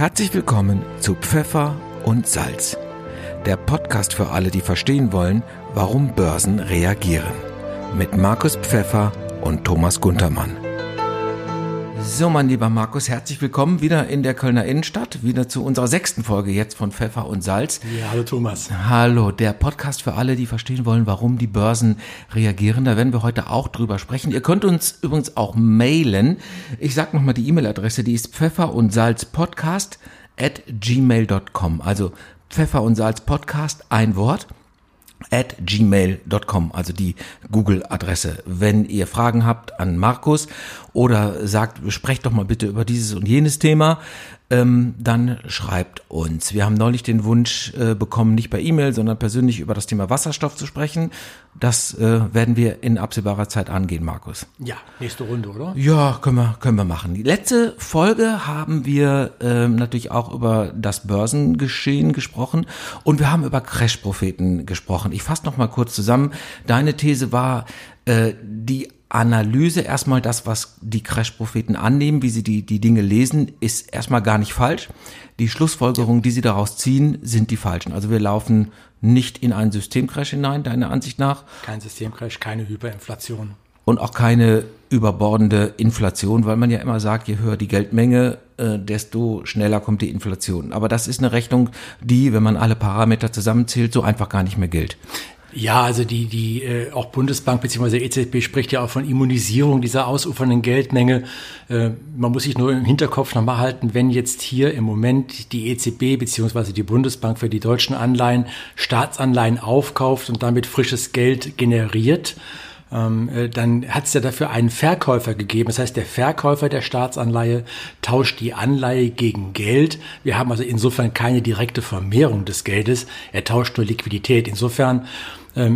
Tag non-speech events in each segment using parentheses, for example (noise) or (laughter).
Herzlich willkommen zu Pfeffer und Salz, der Podcast für alle, die verstehen wollen, warum Börsen reagieren. Mit Markus Pfeffer und Thomas Guntermann. So, mein lieber Markus, herzlich willkommen wieder in der Kölner Innenstadt, wieder zu unserer sechsten Folge jetzt von Pfeffer und Salz. Ja, hallo Thomas. Hallo, der Podcast für alle, die verstehen wollen, warum die Börsen reagieren. Da werden wir heute auch drüber sprechen. Ihr könnt uns übrigens auch mailen. Ich sag nochmal die E-Mail-Adresse, die ist Pfeffer und Salz Podcast at gmail.com. Also Pfeffer und Salz Podcast, ein Wort at gmail.com, also die Google-Adresse. Wenn ihr Fragen habt an Markus oder sagt, sprecht doch mal bitte über dieses und jenes Thema, ähm, dann schreibt uns. Wir haben neulich den Wunsch äh, bekommen, nicht per E-Mail, sondern persönlich über das Thema Wasserstoff zu sprechen. Das äh, werden wir in absehbarer Zeit angehen, Markus. Ja, nächste Runde, oder? Ja, können wir, können wir machen. Die letzte Folge haben wir ähm, natürlich auch über das Börsengeschehen gesprochen und wir haben über Crash-Propheten gesprochen. Ich fasse noch mal kurz zusammen. Deine These war, äh, die Analyse, erstmal das, was die Crash-Propheten annehmen, wie sie die, die Dinge lesen, ist erstmal gar nicht falsch. Die Schlussfolgerungen, die sie daraus ziehen, sind die falschen. Also wir laufen nicht in einen Systemcrash hinein, deiner Ansicht nach. Kein Systemcrash, keine Hyperinflation. Und auch keine überbordende Inflation, weil man ja immer sagt, je höher die Geldmenge, äh, desto schneller kommt die Inflation. Aber das ist eine Rechnung, die, wenn man alle Parameter zusammenzählt, so einfach gar nicht mehr gilt. Ja, also die, die äh, auch Bundesbank bzw. EZB spricht ja auch von Immunisierung dieser ausufernden Geldmenge. Äh, man muss sich nur im Hinterkopf nochmal halten, wenn jetzt hier im Moment die EZB bzw. die Bundesbank für die deutschen Anleihen Staatsanleihen aufkauft und damit frisches Geld generiert, ähm, äh, dann hat es ja dafür einen Verkäufer gegeben. Das heißt, der Verkäufer der Staatsanleihe tauscht die Anleihe gegen Geld. Wir haben also insofern keine direkte Vermehrung des Geldes. Er tauscht nur Liquidität. Insofern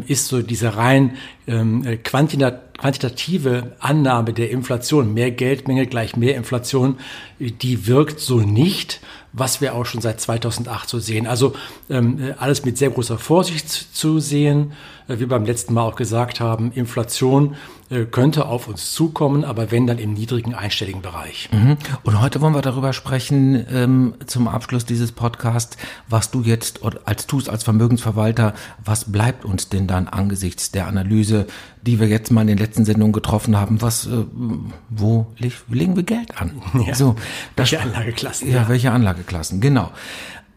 ist so diese rein ähm, äh, quantitative Annahme der Inflation, mehr Geldmenge gleich mehr Inflation, die wirkt so nicht, was wir auch schon seit 2008 so sehen. Also ähm, äh, alles mit sehr großer Vorsicht zu sehen. Äh, wie beim letzten Mal auch gesagt haben, Inflation äh, könnte auf uns zukommen, aber wenn dann im niedrigen einstelligen Bereich. Mhm. Und heute wollen wir darüber sprechen, ähm, zum Abschluss dieses Podcasts, was du jetzt als tust als Vermögensverwalter, was bleibt uns denn dann angesichts der Analyse, die wir jetzt mal in den letzten Sendungen getroffen haben, was, äh, wo legen wir Geld an? Ja. So, welche Anlageklassen? Ja, ja, welche Anlageklassen, genau.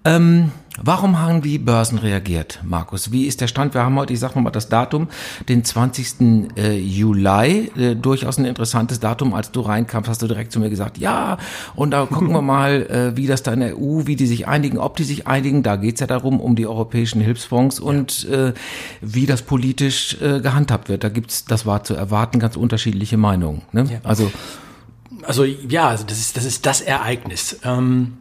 Ähm, warum haben die Börsen reagiert, Markus? Wie ist der Stand? Wir haben heute, ich sag mal das Datum, den 20. Äh, Juli, äh, durchaus ein interessantes Datum. Als du reinkamst, hast du direkt zu mir gesagt, ja, und da gucken wir (laughs) mal, äh, wie das da in der EU, wie die sich einigen, ob die sich einigen. Da geht's ja darum, um die europäischen Hilfsfonds und äh, wie das politisch äh, gehandhabt wird. Da gibt's, das war zu erwarten, ganz unterschiedliche Meinungen. Ne? Ja. Also, also ja, also das ist das ist das Ereignis. Ähm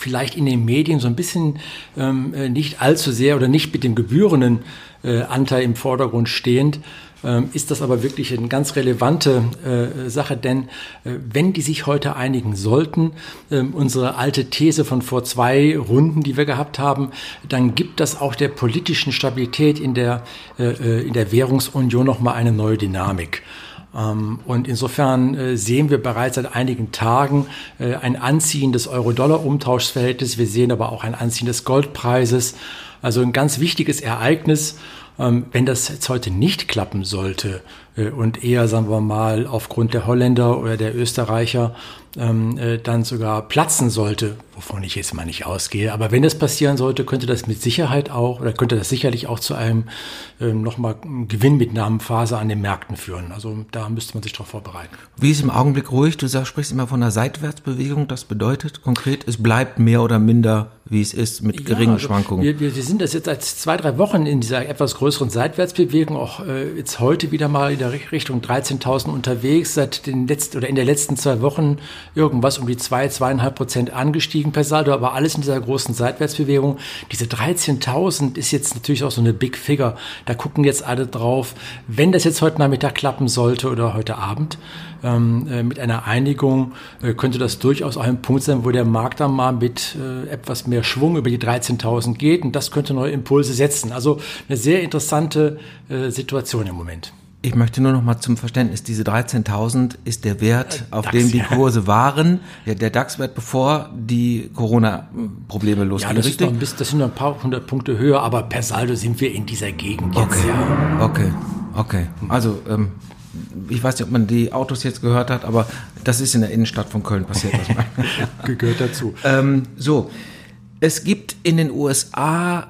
vielleicht in den Medien so ein bisschen ähm, äh, nicht allzu sehr oder nicht mit dem gebührenden äh, Anteil im Vordergrund stehend, ähm, ist das aber wirklich eine ganz relevante äh, Sache, denn äh, wenn die sich heute einigen sollten, äh, unsere alte These von vor zwei Runden, die wir gehabt haben, dann gibt das auch der politischen Stabilität in der, äh, äh in der Währungsunion nochmal eine neue Dynamik. Ähm, und insofern äh, sehen wir bereits seit einigen Tagen äh, ein Anziehen des Euro-Dollar-Umtauschverhältnisses. Wir sehen aber auch ein Anziehen des Goldpreises. Also ein ganz wichtiges Ereignis. Ähm, wenn das jetzt heute nicht klappen sollte äh, und eher, sagen wir mal, aufgrund der Holländer oder der Österreicher ähm, dann sogar platzen sollte, wovon ich jetzt mal nicht ausgehe. Aber wenn das passieren sollte, könnte das mit Sicherheit auch oder könnte das sicherlich auch zu einem ähm, nochmal Gewinnmitnahmenphase an den Märkten führen. Also da müsste man sich darauf vorbereiten. Wie ist im Augenblick ruhig? Du sagst, sprichst immer von einer Seitwärtsbewegung. Das bedeutet konkret, es bleibt mehr oder minder, wie es ist, mit geringen ja, also Schwankungen. Wir, wir, wir, sind das jetzt seit zwei, drei Wochen in dieser etwas größeren Seitwärtsbewegung, auch äh, jetzt heute wieder mal in der Richtung 13.000 unterwegs, seit den letzten oder in der letzten zwei Wochen irgendwas um die zwei, zweieinhalb Prozent angestiegen gestiegen per Saldo, aber alles in dieser großen Seitwärtsbewegung. Diese 13.000 ist jetzt natürlich auch so eine Big Figure. Da gucken jetzt alle drauf. Wenn das jetzt heute Nachmittag klappen sollte oder heute Abend ähm, äh, mit einer Einigung, äh, könnte das durchaus auch ein Punkt sein, wo der Markt dann mal mit äh, etwas mehr Schwung über die 13.000 geht und das könnte neue Impulse setzen. Also eine sehr interessante äh, Situation im Moment. Ich möchte nur noch mal zum Verständnis, diese 13.000 ist der Wert, auf DAX, dem die Kurse ja. waren, ja, der DAX-Wert, bevor die Corona-Probleme losgingen. Ja, das, ist noch ein bisschen, das sind noch ein paar hundert Punkte höher, aber per Saldo sind wir in dieser Gegend jetzt. Okay, ja. okay, okay. Also, ähm, ich weiß nicht, ob man die Autos jetzt gehört hat, aber das ist in der Innenstadt von Köln passiert. (laughs) Gehört dazu. Ähm, so, es gibt in den USA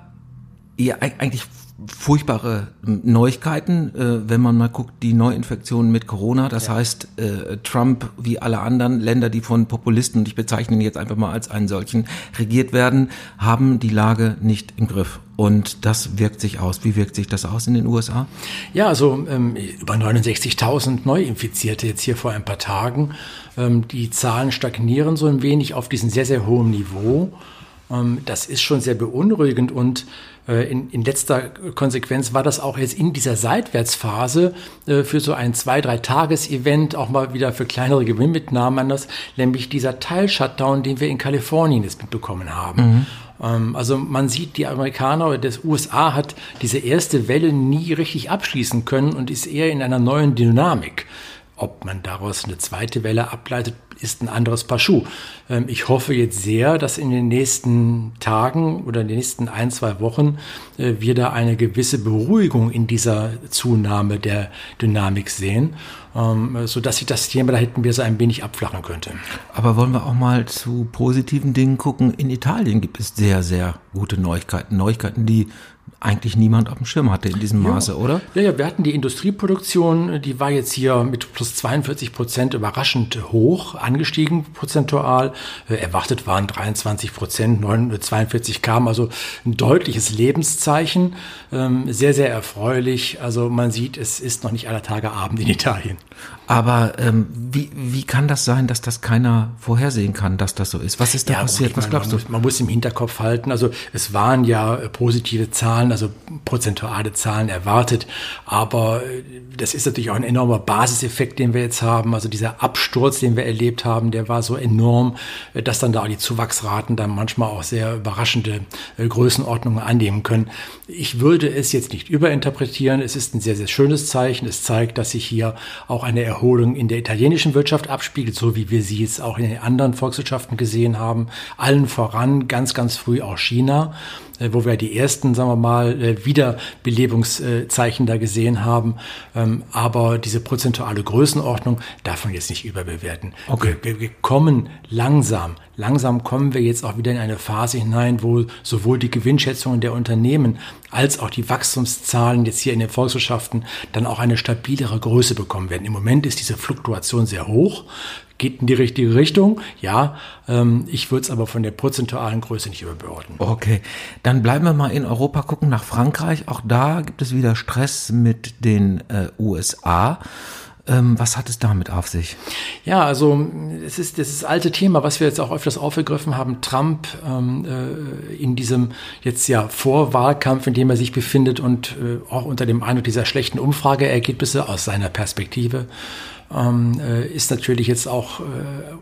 ja eigentlich furchtbare Neuigkeiten, äh, wenn man mal guckt, die Neuinfektionen mit Corona. Das ja. heißt, äh, Trump wie alle anderen Länder, die von Populisten, und ich bezeichne ihn jetzt einfach mal als einen solchen, regiert werden, haben die Lage nicht im Griff. Und das wirkt sich aus. Wie wirkt sich das aus in den USA? Ja, also ähm, über 69.000 Neuinfizierte jetzt hier vor ein paar Tagen. Ähm, die Zahlen stagnieren so ein wenig auf diesem sehr, sehr hohen Niveau. Ähm, das ist schon sehr beunruhigend und in, in letzter Konsequenz war das auch jetzt in dieser Seitwärtsphase äh, für so ein zwei, drei Tages-Event auch mal wieder für kleinere Gewinnmitnahmen anders, nämlich dieser Teil-Shutdown, den wir in Kalifornien jetzt mitbekommen haben. Mhm. Ähm, also man sieht, die Amerikaner oder das USA hat diese erste Welle nie richtig abschließen können und ist eher in einer neuen Dynamik. Ob man daraus eine zweite Welle ableitet, ist ein anderes Paar Schuh. Ähm, ich hoffe jetzt sehr, dass in den nächsten Tagen oder in den nächsten ein, zwei Wochen äh, wir da eine gewisse Beruhigung in dieser Zunahme der Dynamik sehen, ähm, so dass sich das Thema da hätten wir so ein wenig abflachen könnte. Aber wollen wir auch mal zu positiven Dingen gucken? In Italien gibt es sehr, sehr gute Neuigkeiten. Neuigkeiten, die eigentlich niemand auf dem Schirm hatte in diesem Maße, ja. oder? Ja, ja, wir hatten die Industrieproduktion, die war jetzt hier mit plus 42 Prozent überraschend hoch angestiegen, prozentual. Äh, erwartet waren 23 Prozent, 42 kamen, also ein deutliches Lebenszeichen. Ähm, sehr, sehr erfreulich. Also man sieht, es ist noch nicht aller Tage Abend in Italien. Aber ähm, wie, wie kann das sein, dass das keiner vorhersehen kann, dass das so ist? Was ist da ja, passiert? Was meine, glaubst man du? Muss, man muss im Hinterkopf halten. Also es waren ja äh, positive Zahlen, also prozentuale Zahlen erwartet. Aber äh, das ist natürlich auch ein enormer Basiseffekt, den wir jetzt haben. Also dieser Absturz, den wir erlebt haben, der war so enorm, äh, dass dann da auch die Zuwachsraten dann manchmal auch sehr überraschende Größenordnungen annehmen können. Ich würde es jetzt nicht überinterpretieren. Es ist ein sehr, sehr schönes Zeichen. Es zeigt, dass sich hier auch eine Erholung in der italienischen Wirtschaft abspiegelt, so wie wir sie jetzt auch in den anderen Volkswirtschaften gesehen haben. Allen voran ganz, ganz früh auch China. Äh, wo wir die ersten, sagen wir mal, äh, Wiederbelebungszeichen da gesehen haben. Ähm, aber diese prozentuale Größenordnung darf man jetzt nicht überbewerten. Okay. Wir, wir kommen langsam, langsam kommen wir jetzt auch wieder in eine Phase hinein, wo sowohl die Gewinnschätzungen der Unternehmen als auch die Wachstumszahlen jetzt hier in den Volkswirtschaften dann auch eine stabilere Größe bekommen werden. Im Moment ist diese Fluktuation sehr hoch geht in die richtige Richtung. Ja, ähm, ich würde es aber von der prozentualen Größe nicht überbeordnen. Okay, dann bleiben wir mal in Europa, gucken nach Frankreich. Auch da gibt es wieder Stress mit den äh, USA. Ähm, was hat es damit auf sich? Ja, also es ist das alte Thema, was wir jetzt auch öfters aufgegriffen haben. Trump ähm, äh, in diesem jetzt ja Vorwahlkampf, in dem er sich befindet und äh, auch unter dem Eindruck dieser schlechten Umfrageergebnisse aus seiner Perspektive ähm, äh, ist natürlich jetzt auch äh,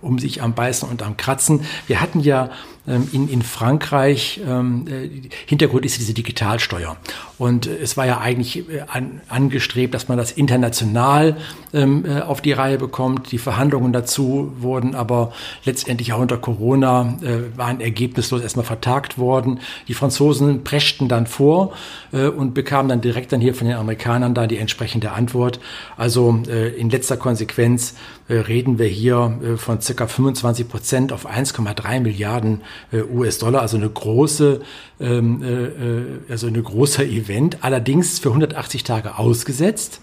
um sich am Beißen und am Kratzen. Wir hatten ja ähm, in, in Frankreich, ähm, äh, Hintergrund ist diese Digitalsteuer. Und äh, es war ja eigentlich äh, an, angestrebt, dass man das international ähm, äh, auf die Reihe bekommt. Die Verhandlungen dazu wurden aber letztendlich auch unter Corona, äh, waren ergebnislos erstmal vertagt worden. Die Franzosen preschten dann vor und bekamen dann direkt dann hier von den Amerikanern da die entsprechende Antwort. Also in letzter Konsequenz Konsequenz äh, reden wir hier äh, von circa 25 Prozent auf 1,3 Milliarden äh, US-Dollar, also eine große, ähm, also eine großer (laughs) Event, allerdings für 180 Tage ausgesetzt.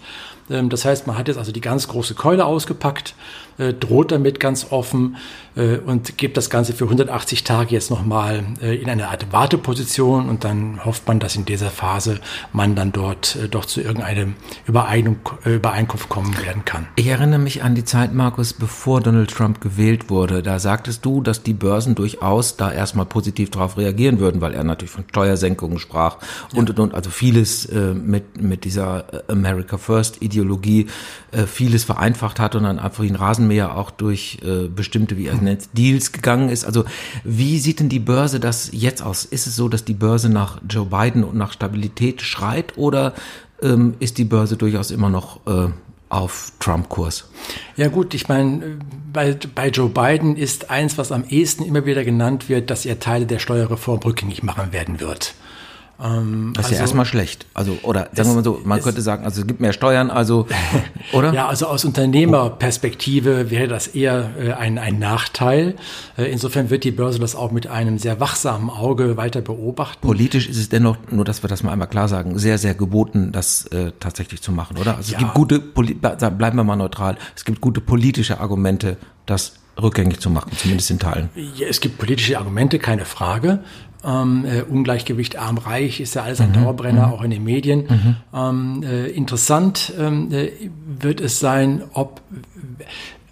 Ähm, das heißt, man hat jetzt also die ganz große Keule ausgepackt äh, droht damit ganz offen äh, und gibt das Ganze für 180 Tage jetzt nochmal äh, in eine Art Warteposition und dann hofft man, dass in dieser Phase man dann dort äh, doch zu irgendeinem Übereinung, äh, Übereinkunft kommen werden kann. Ich erinnere mich an die Zeit, Markus, bevor Donald Trump gewählt wurde. Da sagtest du, dass die Börsen durchaus da erstmal positiv darauf reagieren würden, weil er natürlich von Steuersenkungen sprach und, ja. und, und, also vieles äh, mit, mit dieser äh, America First Ideologie äh, vieles vereinfacht hat und dann einfach den Rasenmäher auch durch äh, bestimmte, wie er nennt, Deals gegangen ist. Also wie sieht denn die Börse das jetzt aus? Ist es so, dass die Börse nach Joe Biden und nach Stabilität schreit oder ähm, ist die Börse durchaus immer noch äh, auf Trump-Kurs. Ja gut, ich meine, bei, bei Joe Biden ist eins, was am ehesten immer wieder genannt wird, dass er Teile der Steuerreform rückgängig machen werden wird. Ähm, das ist also, ja erstmal schlecht. Also, oder sagen wir mal so, man es, könnte sagen, also es gibt mehr Steuern, also, (laughs) oder? ja, also aus Unternehmerperspektive wäre das eher äh, ein, ein Nachteil. Äh, insofern wird die Börse das auch mit einem sehr wachsamen Auge weiter beobachten. Politisch ist es dennoch, nur dass wir das mal einmal klar sagen, sehr, sehr geboten, das äh, tatsächlich zu machen, oder? Also ja. es gibt gute, bleiben wir mal neutral, es gibt gute politische Argumente, das rückgängig zu machen, zumindest in Teilen. Ja, es gibt politische Argumente, keine Frage. Ähm, äh, Ungleichgewicht arm-reich ist ja alles ein mhm. Dauerbrenner, mhm. auch in den Medien. Mhm. Ähm, äh, interessant ähm, äh, wird es sein, ob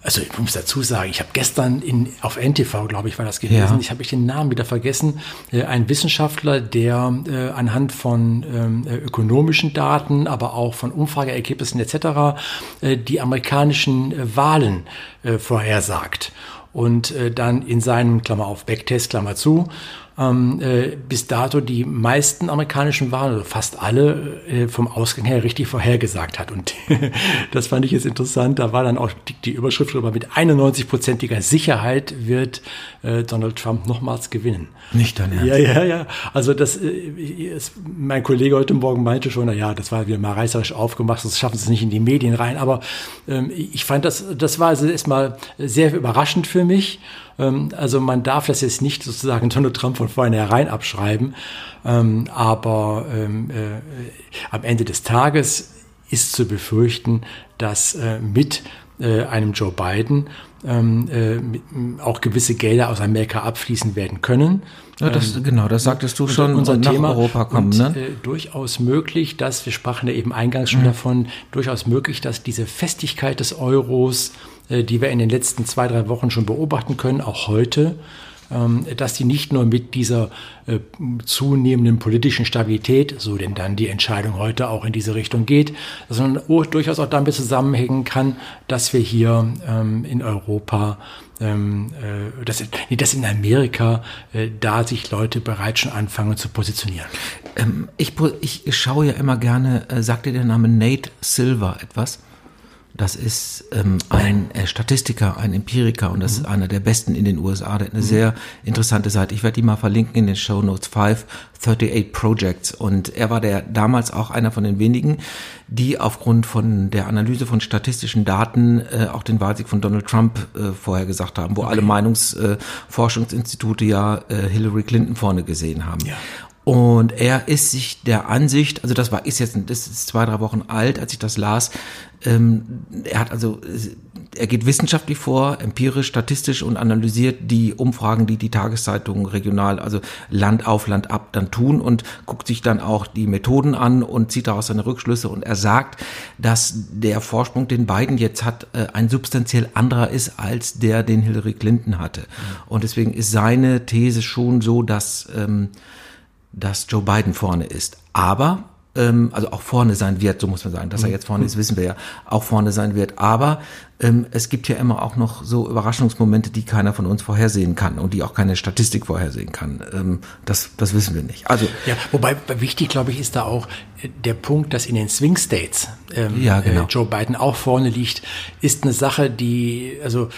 also ich muss dazu sagen, ich habe gestern in, auf NTV, glaube ich, war das gewesen, ja. ich habe ich den Namen wieder vergessen, äh, ein Wissenschaftler, der äh, anhand von ähm, äh, ökonomischen Daten, aber auch von Umfrageergebnissen etc. Äh, die amerikanischen äh, Wahlen äh, vorhersagt. Und äh, dann in seinem, Klammer auf, Backtest, Klammer zu, ähm, äh, bis dato die meisten amerikanischen Wahlen, also fast alle, äh, vom Ausgang her richtig vorhergesagt hat. Und (laughs) das fand ich jetzt interessant. Da war dann auch die, die Überschrift drüber, mit 91-prozentiger Sicherheit wird äh, Donald Trump nochmals gewinnen. Nicht dann Ernst? Ja, ja, ja. Also das, äh, ist, mein Kollege heute Morgen meinte schon, na ja, das war wieder mal reißerisch aufgemacht, das schaffen sie nicht in die Medien rein. Aber ähm, ich fand das, das war also erstmal sehr überraschend für mich. Ähm, also man darf das jetzt nicht sozusagen Donald Trump von vornherein abschreiben, ähm, aber ähm, äh, am Ende des Tages ist zu befürchten, dass äh, mit äh, einem Joe Biden auch gewisse Gelder aus Amerika abfließen werden können. Ja, das, genau, das sagtest du schon, unser Thema Europa kommen. Und, ne? äh, durchaus möglich, dass, wir sprachen ja eben eingangs schon mhm. davon, durchaus möglich, dass diese Festigkeit des Euros die wir in den letzten zwei, drei Wochen schon beobachten können, auch heute, ähm, dass die nicht nur mit dieser äh, zunehmenden politischen Stabilität, so denn dann die Entscheidung heute auch in diese Richtung geht, sondern durchaus auch damit zusammenhängen kann, dass wir hier ähm, in Europa ähm, äh, dass, dass in Amerika da sich Leute bereits schon anfangen zu positionieren. ich, ich schaue ja immer gerne, sagt dir der Name Nate Silver etwas? Das ist ähm, ein äh, Statistiker, ein Empiriker und das mhm. ist einer der besten in den USA. Der hat eine mhm. sehr interessante Seite. Ich werde die mal verlinken in den Show Notes 538 Projects. Und er war der damals auch einer von den wenigen, die aufgrund von der Analyse von statistischen Daten äh, auch den Wahlsieg von Donald Trump äh, vorher gesagt haben, wo okay. alle Meinungsforschungsinstitute äh, ja äh, Hillary Clinton vorne gesehen haben. Ja. Und er ist sich der Ansicht, also das war, ist jetzt, das ist zwei, drei Wochen alt, als ich das las. Ähm, er hat also, er geht wissenschaftlich vor, empirisch, statistisch und analysiert die Umfragen, die die Tageszeitungen regional, also Land auf, Land ab dann tun und guckt sich dann auch die Methoden an und zieht daraus seine Rückschlüsse. Und er sagt, dass der Vorsprung, den Biden jetzt hat, äh, ein substanziell anderer ist als der, den Hillary Clinton hatte. Mhm. Und deswegen ist seine These schon so, dass, ähm, dass Joe Biden vorne ist. Aber ähm, also auch vorne sein wird, so muss man sagen. Dass er mhm. jetzt vorne ist, wissen wir ja, auch vorne sein wird. Aber ähm, es gibt ja immer auch noch so Überraschungsmomente, die keiner von uns vorhersehen kann und die auch keine Statistik vorhersehen kann. Ähm, das, das wissen wir nicht. Also ja, wobei wichtig, glaube ich, ist da auch äh, der Punkt, dass in den Swing States ähm, ja, genau. äh, Joe Biden auch vorne liegt, ist eine Sache, die, also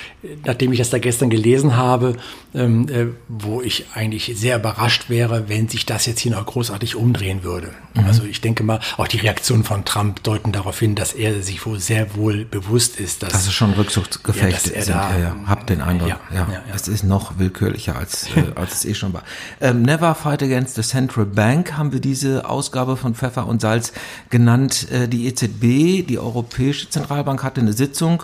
nachdem ich das da gestern gelesen habe, ähm, äh, wo ich eigentlich sehr überrascht wäre, wenn sich das jetzt hier noch großartig umdrehen würde. Mhm. Also ich denke mal, auch die Reaktionen von Trump deuten darauf hin, dass er sich wohl sehr wohl bewusst ist, dass das ist schon Rückzugsgefechte ja, sind. Ja, ja. Hab den Eindruck. Ja, ja, ja, Es ist noch willkürlicher als, äh, (laughs) als es eh schon war. Ähm, Never Fight Against the Central Bank haben wir diese Ausgabe von Pfeffer und Salz genannt. Äh, die EZB, die Europäische Zentralbank, hatte eine Sitzung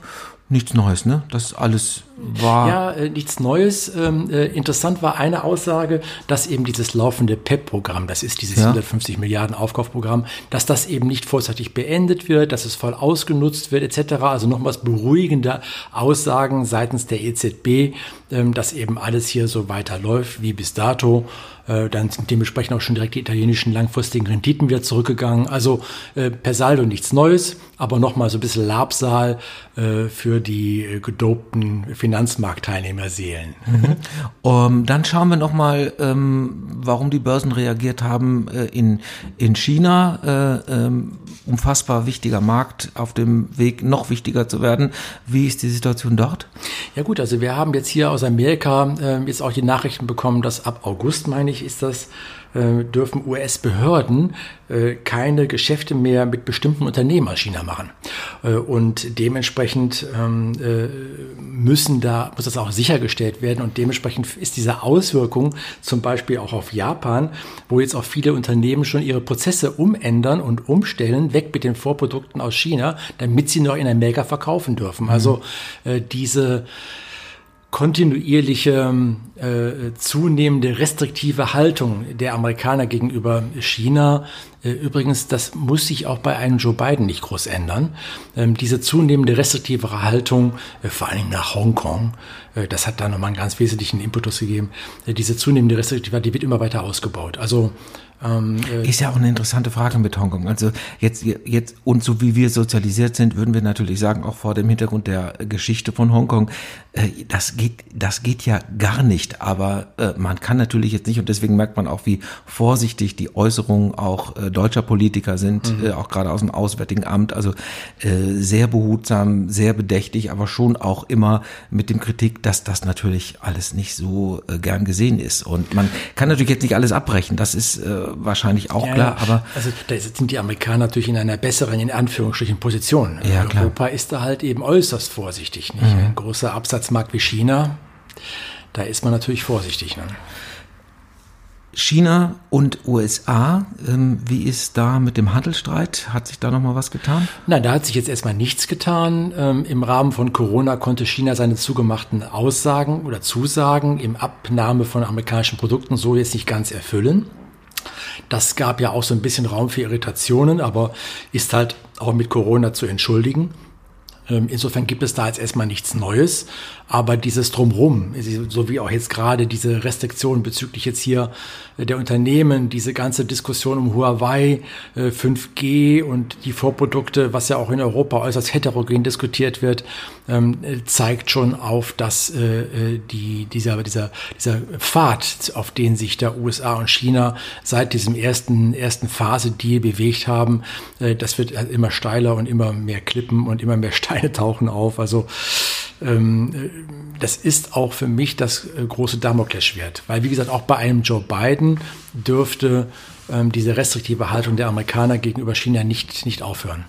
Nichts Neues, ne? Das alles war. Ja, äh, nichts Neues. Ähm, äh, interessant war eine Aussage, dass eben dieses laufende PEP-Programm, das ist dieses ja. 150 Milliarden Aufkaufprogramm, dass das eben nicht vorzeitig beendet wird, dass es voll ausgenutzt wird, etc. Also nochmals beruhigende Aussagen seitens der EZB, ähm, dass eben alles hier so weiterläuft wie bis dato. Äh, dann sind dementsprechend auch schon direkt die italienischen langfristigen Renditen wieder zurückgegangen. Also äh, per Saldo nichts Neues, aber nochmal so ein bisschen Labsal äh, für die äh, gedopten Finanzmarktteilnehmer seelen. Mhm. Um, dann schauen wir nochmal, ähm, warum die Börsen reagiert haben äh, in, in China. Äh, ähm, unfassbar wichtiger Markt auf dem Weg, noch wichtiger zu werden. Wie ist die Situation dort? Ja gut, also wir haben jetzt hier aus Amerika äh, jetzt auch die Nachrichten bekommen, dass ab August, meine ich, ist das, äh, dürfen US-Behörden äh, keine Geschäfte mehr mit bestimmten Unternehmen aus China machen. Äh, und dementsprechend ähm, äh, müssen da, muss das auch sichergestellt werden und dementsprechend ist diese Auswirkung zum Beispiel auch auf Japan, wo jetzt auch viele Unternehmen schon ihre Prozesse umändern und umstellen, weg mit den Vorprodukten aus China, damit sie noch in Amerika verkaufen dürfen. Also äh, diese kontinuierliche äh, zunehmende restriktive Haltung der Amerikaner gegenüber China. Äh, übrigens, das muss sich auch bei einem Joe Biden nicht groß ändern. Ähm, diese zunehmende restriktivere Haltung, äh, vor allem nach Hongkong, äh, das hat da nochmal einen ganz wesentlichen Impetus gegeben. Diese zunehmende Restriktivität, die wird immer weiter ausgebaut. Also ähm, äh ist ja auch eine interessante Frage mit Hongkong. Also jetzt, jetzt, und so wie wir sozialisiert sind, würden wir natürlich sagen, auch vor dem Hintergrund der Geschichte von Hongkong, das geht, das geht ja gar nicht. Aber man kann natürlich jetzt nicht, und deswegen merkt man auch, wie vorsichtig die Äußerungen auch äh, deutscher Politiker sind, mhm. äh, auch gerade aus dem Auswärtigen Amt. Also äh, sehr behutsam, sehr bedächtig, aber schon auch immer mit dem Kritik, dass das natürlich alles nicht so äh, gern gesehen ist. Und man kann natürlich jetzt nicht alles abbrechen. Das ist äh, wahrscheinlich auch ja, klar, aber. Also da sind die Amerikaner natürlich in einer besseren, in Anführungsstrichen, Position. Ja, Europa ist da halt eben äußerst vorsichtig. Nicht? Mhm. Ein großer Absatzmarkt wie China, da ist man natürlich vorsichtig. Ne? China und USA, ähm, wie ist da mit dem Handelsstreit? Hat sich da noch mal was getan? Nein, da hat sich jetzt erstmal nichts getan. Ähm, Im Rahmen von Corona konnte China seine zugemachten Aussagen oder Zusagen im Abnahme von amerikanischen Produkten so jetzt nicht ganz erfüllen. Das gab ja auch so ein bisschen Raum für Irritationen, aber ist halt auch mit Corona zu entschuldigen. Ähm, insofern gibt es da jetzt erstmal nichts Neues, aber dieses Drumrum, so wie auch jetzt gerade diese Restriktionen bezüglich jetzt hier äh, der Unternehmen, diese ganze Diskussion um Huawei, 5G äh, und die Vorprodukte, was ja auch in Europa äußerst heterogen diskutiert wird, ähm, zeigt schon auf, dass äh, die, dieser, dieser, dieser Pfad, auf den sich der USA und China seit diesem ersten, ersten Phase-Deal bewegt haben, das wird immer steiler und immer mehr Klippen und immer mehr Steine Steine tauchen auf. Also ähm, das ist auch für mich das äh, große Damoklesschwert. Weil, wie gesagt, auch bei einem Joe Biden dürfte ähm, diese restriktive Haltung der Amerikaner gegenüber China nicht, nicht aufhören.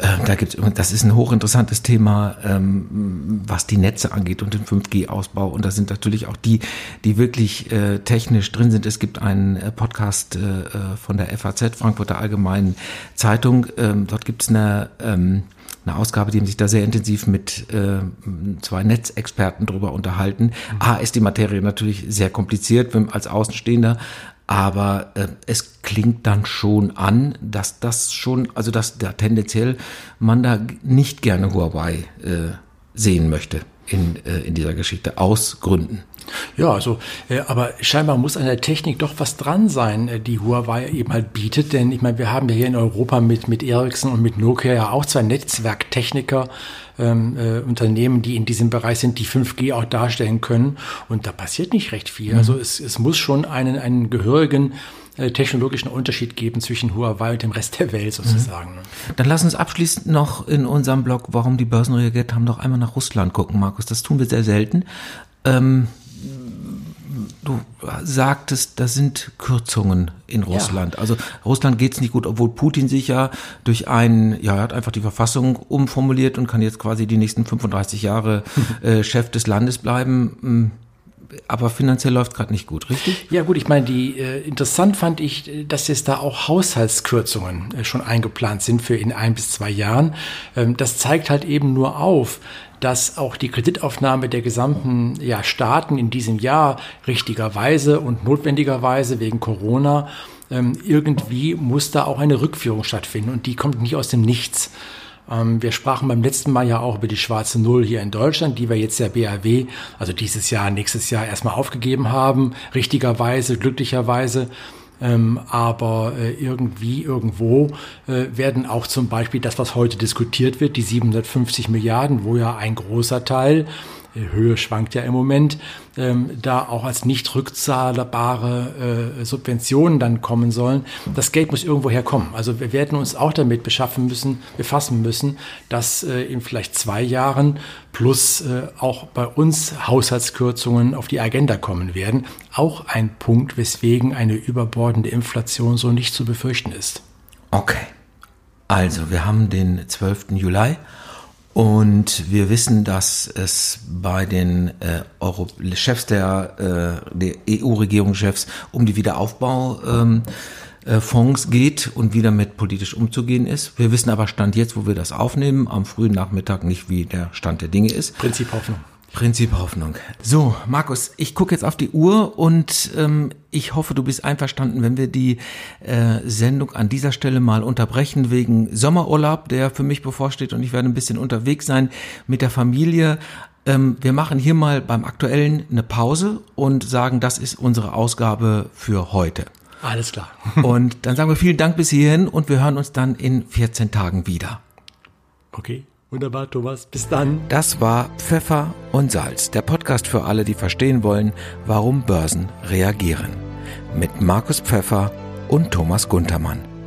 Ähm, da gibt's, das ist ein hochinteressantes Thema, was die Netze angeht und den 5G-Ausbau. Und da sind natürlich auch die, die wirklich äh, technisch drin sind. Es gibt einen äh, Podcast von der FAZ, Frankfurter Allgemeinen Zeitung. Dort gibt es eine eine Ausgabe, die haben sich da sehr intensiv mit äh, zwei Netzexperten drüber unterhalten. Mhm. A, ist die Materie natürlich sehr kompliziert als Außenstehender, aber äh, es klingt dann schon an, dass das schon, also dass da tendenziell man da nicht gerne Huawei äh, sehen möchte in, äh, in dieser Geschichte aus Gründen. Ja, also, äh, aber scheinbar muss an der Technik doch was dran sein, äh, die Huawei eben halt bietet. Denn ich meine, wir haben ja hier in Europa mit, mit Ericsson und mit Nokia ja auch zwei Netzwerktechniker, ähm, äh, Unternehmen, die in diesem Bereich sind, die 5G auch darstellen können. Und da passiert nicht recht viel. Mhm. Also es, es muss schon einen, einen gehörigen äh, technologischen Unterschied geben zwischen Huawei und dem Rest der Welt sozusagen. Mhm. Dann lass uns abschließend noch in unserem Blog, warum die Börsen reagiert haben, noch einmal nach Russland gucken, Markus. Das tun wir sehr selten. Ähm, du sagtest, da sind Kürzungen in Russland. Ja. Also Russland geht's nicht gut, obwohl Putin sich ja durch ein, ja, er hat einfach die Verfassung umformuliert und kann jetzt quasi die nächsten 35 Jahre (laughs) äh, Chef des Landes bleiben. Aber finanziell läuft gerade nicht gut, richtig? Ja gut, ich meine, die äh, interessant fand ich, dass jetzt da auch Haushaltskürzungen äh, schon eingeplant sind für in ein bis zwei Jahren. Ähm, das zeigt halt eben nur auf, dass auch die Kreditaufnahme der gesamten ja, Staaten in diesem Jahr richtigerweise und notwendigerweise wegen Corona ähm, irgendwie muss da auch eine Rückführung stattfinden und die kommt nicht aus dem Nichts. Ähm, wir sprachen beim letzten Mal ja auch über die schwarze Null hier in Deutschland, die wir jetzt der BAW, also dieses Jahr, nächstes Jahr erstmal aufgegeben haben, richtigerweise, glücklicherweise. Ähm, aber äh, irgendwie, irgendwo äh, werden auch zum Beispiel das, was heute diskutiert wird, die 750 Milliarden, wo ja ein großer Teil Höhe schwankt ja im Moment, ähm, da auch als nicht rückzahlbare äh, Subventionen dann kommen sollen. Das Geld muss irgendwo herkommen. Also wir werden uns auch damit beschaffen müssen, befassen müssen, dass äh, in vielleicht zwei Jahren plus äh, auch bei uns Haushaltskürzungen auf die Agenda kommen werden. Auch ein Punkt, weswegen eine überbordende Inflation so nicht zu befürchten ist. Okay. Also, wir haben den 12. Juli und wir wissen, dass es bei den äh, Euro Chefs der, äh, der EU-Regierungschefs um die Wiederaufbaufonds ähm, äh, geht und wie damit politisch umzugehen ist. Wir wissen aber Stand jetzt, wo wir das aufnehmen, am frühen Nachmittag nicht, wie der Stand der Dinge ist. Prinzip Hoffnung. Prinzip Hoffnung. So, Markus, ich gucke jetzt auf die Uhr und ähm, ich hoffe, du bist einverstanden, wenn wir die äh, Sendung an dieser Stelle mal unterbrechen wegen Sommerurlaub, der für mich bevorsteht und ich werde ein bisschen unterwegs sein mit der Familie. Ähm, wir machen hier mal beim Aktuellen eine Pause und sagen, das ist unsere Ausgabe für heute. Alles klar. (laughs) und dann sagen wir vielen Dank bis hierhin und wir hören uns dann in 14 Tagen wieder. Okay. Wunderbar, Thomas. Bis dann. Das war Pfeffer und Salz, der Podcast für alle, die verstehen wollen, warum Börsen reagieren. Mit Markus Pfeffer und Thomas Guntermann.